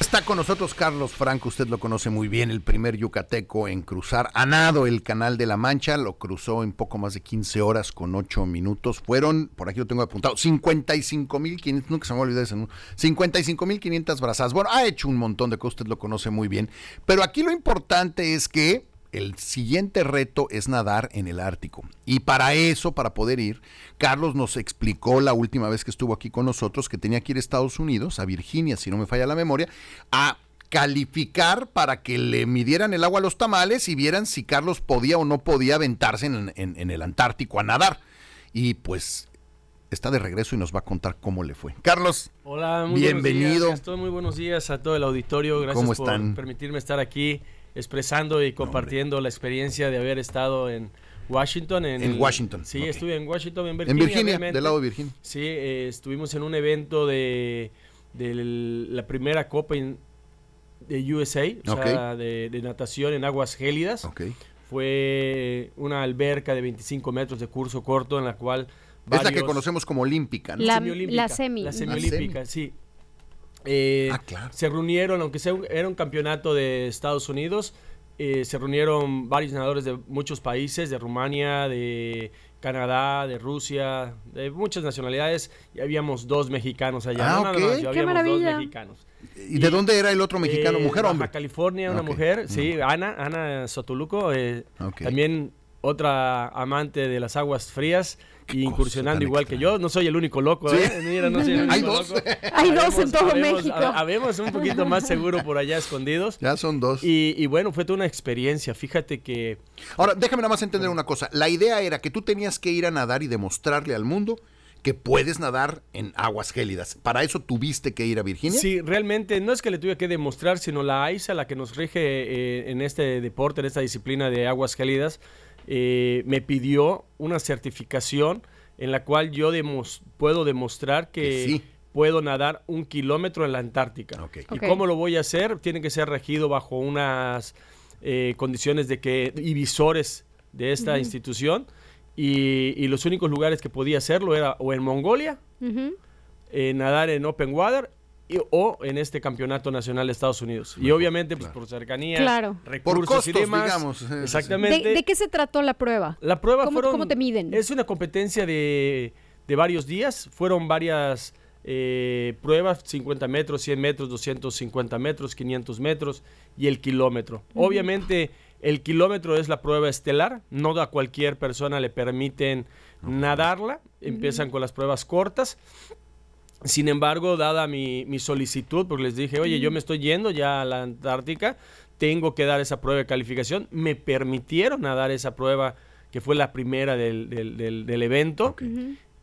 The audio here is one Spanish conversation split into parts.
Está con nosotros Carlos Franco, usted lo conoce muy bien, el primer yucateco en cruzar a nado el Canal de la Mancha, lo cruzó en poco más de 15 horas con 8 minutos. Fueron, por aquí lo tengo apuntado, 55.500, nunca se me olvidar ese número, 55.500 brazadas. Bueno, ha hecho un montón de cosas, usted lo conoce muy bien, pero aquí lo importante es que el siguiente reto es nadar en el Ártico. Y para eso, para poder ir, Carlos nos explicó la última vez que estuvo aquí con nosotros que tenía que ir a Estados Unidos, a Virginia, si no me falla la memoria, a calificar para que le midieran el agua a los tamales y vieran si Carlos podía o no podía aventarse en, en el Antártico a nadar. Y pues está de regreso y nos va a contar cómo le fue. Carlos. Hola, muy bienvenido. Buenos días, muy buenos días a todo el auditorio. Gracias por permitirme estar aquí expresando y compartiendo la experiencia de haber estado en Washington. En, Washington. Sí, estuve en Washington, en Virginia. En Virginia, del lado de Virginia. Sí, eh, estuvimos en un evento de, la primera Copa de USA, o sea, de, natación en aguas gélidas. Fue una alberca de 25 metros de curso corto en la cual... es la que conocemos como olímpica. La, la semi. La semiolímpica, sí. Eh, ah, se reunieron, aunque sea era un campeonato de Estados Unidos, eh, se reunieron varios nadadores de muchos países, de Rumania, de Canadá, de Rusia, de muchas nacionalidades, y habíamos dos mexicanos allá. Ah, Qué maravilla. dos mexicanos. ¿Y de dónde era el otro mexicano, eh, mujer o hombre? California, una mujer, sí, mm. Ana, Ana Sotoluco, también otra amante de las aguas frías y incursionando igual que yo. No soy el único loco, ¿eh? Hay dos. Hay dos en todo México. Habemos un poquito más seguro por allá escondidos. Ya son dos. Y, bueno, fue toda una experiencia. Fíjate que... Ahora, déjame nada más entender una cosa. La idea era que tú tenías que ir a nadar y demostrarle al mundo que puedes nadar en aguas gélidas. ¿Para eso tuviste que ir a Virginia? Sí, realmente no es que le tuve que demostrar, sino la AISA, la que nos rige eh, en este deporte, en esta disciplina de aguas gélidas, eh, me pidió una certificación en la cual yo puedo demostrar que, puedo nadar un kilómetro en la Antártica. ¿Y cómo lo voy a hacer? Tiene que ser regido bajo unas eh, condiciones de que y visores de esta institución. Y, los únicos lugares que podía hacerlo era o en Mongolia, eh, nadar en open water o en este campeonato nacional de Estados Unidos. Y obviamente, pues por cercanía, recursos y demás. Digamos. Exactamente. ¿De, qué se trató la prueba? La prueba ¿Cómo, fueron, ¿Cómo te miden? Es una competencia de, varios días. Fueron varias eh, pruebas, 50 metros, 100 metros, 250 metros, 500 metros y el kilómetro. Obviamente, el kilómetro es la prueba estelar. No a cualquier persona le permiten nadarla. Empiezan con las pruebas cortas. Sin embargo, dada mi, solicitud, porque les dije, oye, yo me estoy yendo ya a la Antártica, tengo que dar esa prueba de calificación, me permitieron dar esa prueba que fue la primera del, del, evento.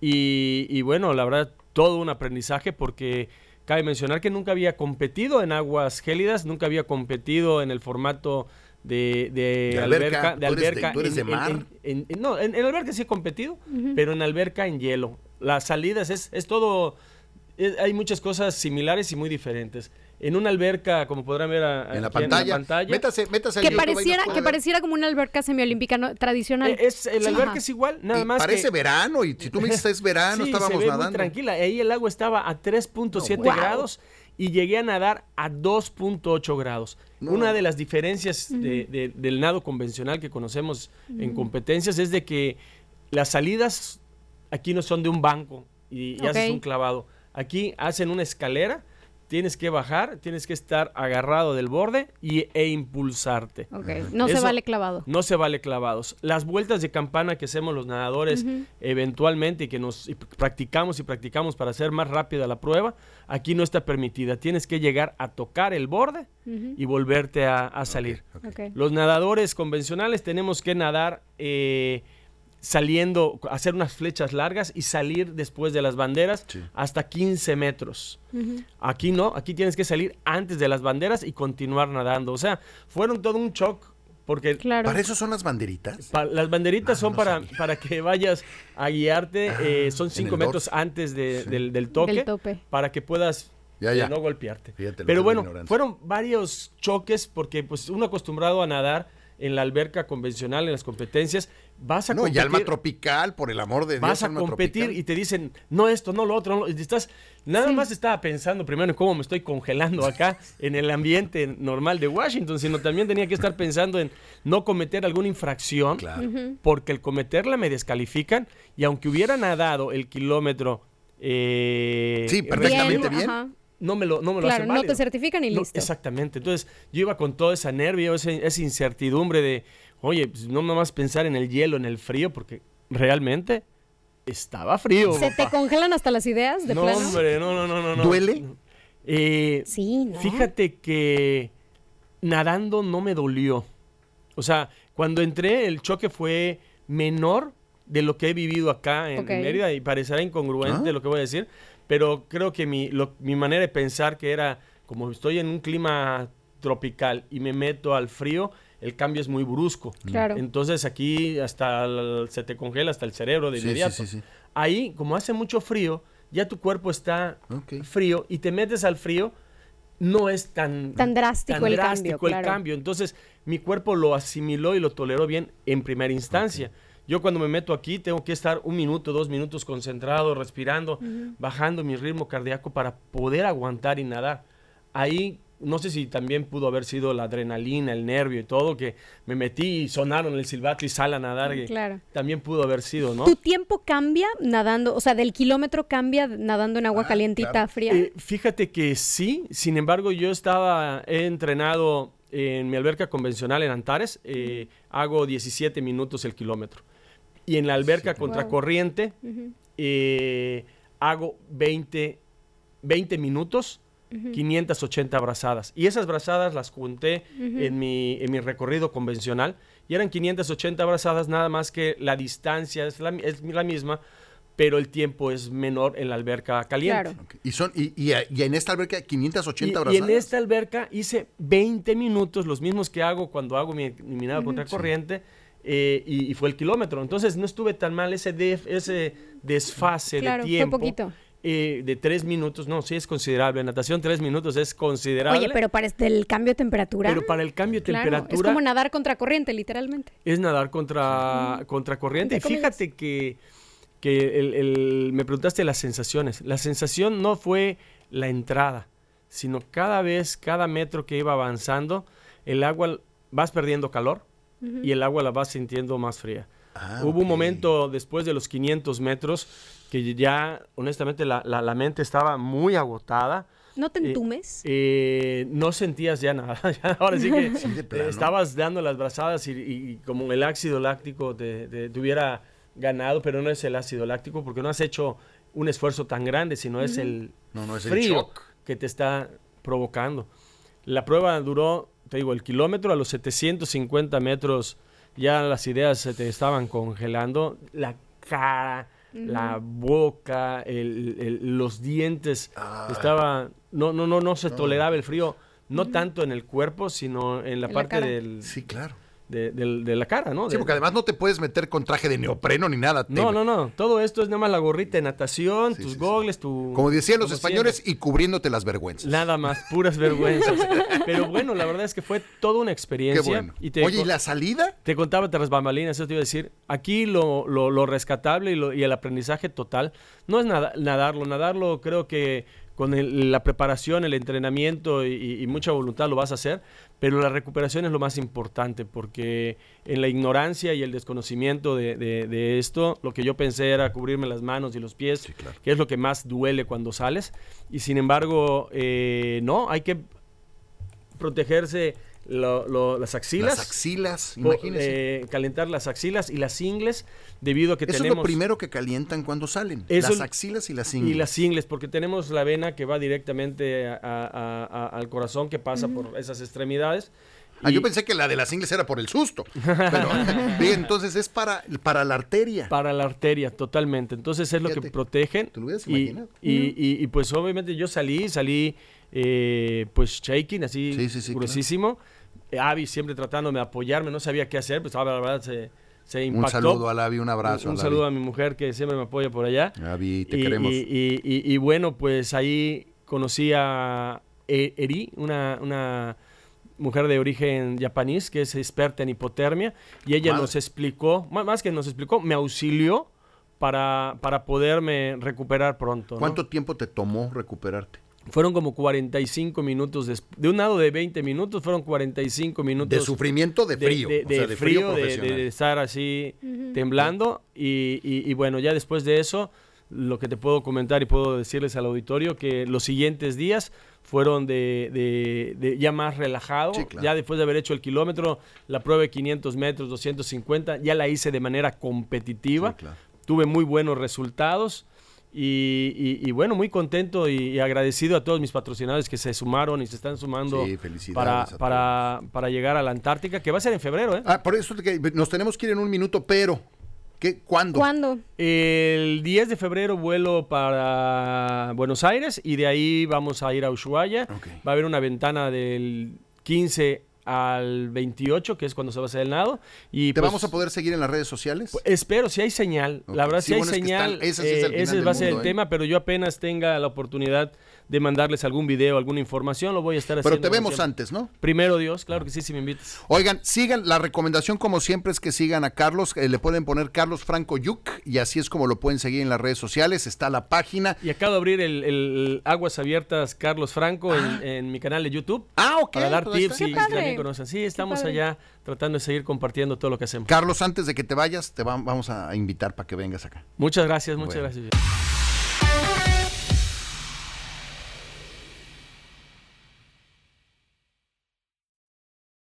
y, y, bueno, la verdad, todo un aprendizaje porque cabe mencionar que nunca había competido en aguas gélidas, nunca había competido en el formato de, de, alberca, de alberca. de mar? no, en, alberca sí he competido, pero en alberca en hielo. Las salidas es, es todo hay muchas cosas similares y muy diferentes. En una alberca, como podrán ver en, la pantalla, métase, métase que pareciera que pareciera como una alberca semiolímpica tradicional. Eh, es, la alberca es igual, nada más parece verano y si tú me dices es verano, estábamos se ve nadando. Muy tranquila, ahí el agua estaba a 3.7 grados y llegué a nadar a 2.8 grados. Una de las diferencias del nado convencional que conocemos en competencias es de que las salidas aquí no son de un banco y, y haces un clavado Aquí hacen una escalera, tienes que bajar, tienes que estar agarrado del borde y, e impulsarte. No se vale clavado. No se vale clavados. Las vueltas de campana que hacemos los nadadores eventualmente y que nos practicamos y practicamos para hacer más rápida la prueba, aquí no está permitida. Tienes que llegar a tocar el borde y volverte a, salir. Los nadadores convencionales tenemos que nadar... Eh, saliendo, hacer unas flechas largas y salir después de las banderas hasta 15 metros. Aquí no, aquí tienes que salir antes de las banderas y continuar nadando. O sea, fueron todo un shock. Porque ¿Para eso son las banderitas? las banderitas ah, son para, para que vayas a guiarte, ah, eh, son 5 metros antes del, toque, para que puedas eh, no golpearte. Pero bueno, fueron varios choques porque pues uno acostumbrado a nadar en la alberca convencional, en las competencias, vas a no, competir. y alma tropical, por el amor de Dios. Vas a alma competir tropical. y te dicen, no esto, no lo otro. no", estás, nada más estaba pensando primero en cómo me estoy congelando acá en el ambiente normal de Washington, sino también tenía que estar pensando en no cometer alguna infracción, Claro. porque el cometerla me descalifican y aunque hubiera nadado el kilómetro... eh, Sí, perfectamente bien. ajá. No me lo, no me lo Claro, hacen no te certifican y No, listo. exactamente. Entonces, yo iba con todo ese nervio, esa incertidumbre de, oye, pues, no más pensar en el hielo, en el frío, porque realmente estaba frío. ¿Se te congelan hasta las ideas de no, plano? hombre, no, no, no, no, no. ¿Duele? Eh, Sí, ¿no? Fíjate que nadando no me dolió. O sea, cuando entré, el choque fue menor de lo que he vivido acá en. Mérida y parecerá incongruente Ah. lo que voy a decir, pero creo que mi, lo- mi manera de pensar que era, como estoy en un clima tropical y me meto al frío, el cambio es muy brusco. Claro. Entonces aquí hasta el- se te congela hasta el cerebro de Sí, inmediato. sí, sí. Ahí, como hace mucho frío, ya tu cuerpo está frío y te metes al frío, no es tan, Tan drástico el cambio, el claro. cambio. Entonces, mi cuerpo lo asimiló y lo toleró bien en primera instancia. Yo cuando me meto aquí tengo que estar un minuto, dos minutos concentrado, respirando, bajando mi ritmo cardíaco para poder aguantar y nadar. Ahí, no sé si también pudo haber sido la adrenalina, el nervio y todo, que me metí y sonaron el silbato y sal a nadar. que Claro. También pudo haber sido, ¿no? ¿Tu tiempo cambia nadando? O sea, del kilómetro cambia nadando en agua Ah, calientita, claro. fría. Eh, fíjate que sí, sin embargo yo estaba, he entrenado en mi alberca convencional en Antares, eh, hago 17 minutos el kilómetro. Y en la alberca contracorriente eh, hago 20, 20 minutos, 580 brazadas. Y esas brazadas las junté en, mi, en mi recorrido convencional y eran 580 brazadas, nada más que la distancia es la, es la misma, pero el tiempo es menor en la alberca caliente. Claro. Ok. Y, son, y, y- y en esta alberca 580 Y, y brazadas. en esta alberca hice 20 minutos, los mismos que hago cuando hago mi, mi nado contracorriente, eh, y, y fue el kilómetro. Entonces no estuve tan mal ese, def- ese desfase Claro, de fue tiempo. poquito. eh, de tres minutos, no, sí es considerable. Natación, tres minutos es considerable. Oye, pero para este, el cambio de temperatura. pero para el cambio de claro, temperatura es como nadar contra corriente, literalmente. es nadar contra, contra corriente. Y fíjate que, que el- el- me preguntaste las sensaciones. La sensación no fue la entrada, sino cada vez, cada metro que iba avanzando, el agua vas perdiendo calor y el agua la vas sintiendo más fría. Ah, Hubo un momento después de los 500 metros que ya, honestamente, la, la- la mente estaba muy agotada. ¿No te Eh, entumes? Eh, no sentías ya nada. Ahora sí que Sí, eh, estabas dando las brazadas y, y como el ácido láctico te, te- te hubiera ganado, pero no es el ácido láctico porque no has hecho un esfuerzo tan grande, sino es el No, no, es el frío shock. que te está provocando. La prueba duró, te digo, el kilómetro a los 750 metros ya las ideas se te estaban congelando, la cara, la boca, el- el- los dientes, Ah. estaba, no, no, no, no se toleraba el frío, no tanto en el cuerpo, sino en la En parte del, Sí, claro. De, de la cara, ¿no? Sí, porque además no te puedes meter con traje de neopreno ni nada. no, no, no, todo esto es nada más la gorrita de natación, Sí, tus sí, gogles, tu... Como decían los como españoles, siempre. y cubriéndote las vergüenzas. Nada más, puras vergüenzas. Pero bueno, la verdad es que fue toda una Qué experiencia. bueno. Y te, Oye, ¿y la salida? te contaba tras bambalinas, eso te iba a decir. Aquí lo, lo- lo rescatable y, lo- y el aprendizaje total no es nada, nadarlo. Nadarlo creo que con el- la preparación, el entrenamiento y, y mucha voluntad lo vas a hacer, pero la recuperación es lo más importante porque en la ignorancia y el desconocimiento de, de- de esto, lo que yo pensé era cubrirme las manos y los pies, Sí, claro. que es lo que más duele cuando sales, y sin embargo, eh, no, hay que protegerse lo- lo- las axilas. Las axilas, imagínese. eh, calentar las axilas y las ingles debido a que Eso es tenemos lo primero que calientan cuando salen. Eso las axilas y las y ingles. las ingles porque tenemos la vena que va directamente a- a- a- al corazón que pasa por esas extremidades Ah, y yo pensé que la de las ingles era por el susto. Pero, bien, entonces es para, para la arteria. para la arteria totalmente entonces es lo que protegen ¿te lo hubieras y, imaginado? y, y- y, pues obviamente yo salí salí eh, pues shaking así Sí, sí, sí, gruesísimo Eh, Abby siempre tratándome de apoyarme no sabía qué hacer pues la verdad se, se un saludo a Lavi, un abrazo. un, un a saludo a mi mujer que siempre me apoya por allá Lavi, te y, queremos. y- y- y- y bueno, pues ahí conocí a E- Eri, una, una mujer de origen japonés que es experta en hipotermia y ella nos explicó, má- más que nos explicó, me auxilió para, para poderme recuperar pronto. ¿no? ¿Cuánto tiempo te tomó recuperarte? Fueron como 45 minutos, des- de un lado de 20 minutos, fueron 45 minutos. De sufrimiento, de frío. De, o de sea, de frío, de- de, de estar así temblando. Y, y- y bueno, ya después de eso, lo que te puedo comentar y puedo decirles al auditorio que los siguientes días fueron de, de- de ya más relajado. Sí, claro. Ya después de haber hecho el kilómetro, la prueba de 500 metros, 250, ya la hice de manera competitiva. Sí, claro. Tuve muy buenos resultados. Y, y- y bueno, muy contento y, y agradecido a todos mis patrocinadores que se sumaron y se están sumando Sí, para, para, para llegar a la Antártica, que va a ser en febrero, ¿eh? Ah, por eso que nos tenemos que ir en un minuto, pero ¿qué, ¿cuándo? ¿Cuándo? El 10 de febrero vuelo para Buenos Aires y de ahí vamos a ir a Ushuaia. Va a haber una ventana del 15 al 28, que es cuando se va a hacer el nado. Y ¿Te pues, vamos a poder seguir en las redes sociales? pues, Espero, si hay señal. La verdad, Sí, si hay bueno, es que señal, están- ese sí es el eh, ese del va a ser el ¿eh? tema, pero yo apenas tenga la oportunidad de mandarles algún video, alguna información, lo voy a estar pero haciendo. te vemos siempre. antes, ¿no? Primero Dios, claro que sí, si me invitas. Oigan, sigan, la recomendación como siempre es que sigan a Carlos, eh, le pueden poner Carlos Franco Yuc y así es como lo pueden seguir en las redes sociales, está la página. Y acabo de abrir el, el Aguas Abiertas Carlos Franco en, en mi canal de YouTube. Ah, ok. Para dar pues tips y, y también conocen. Sí, estamos allá tratando de seguir compartiendo todo lo que hacemos. Carlos, antes de que te vayas, te va- vamos a invitar para que vengas acá. Muchas gracias, muchas Bueno. gracias.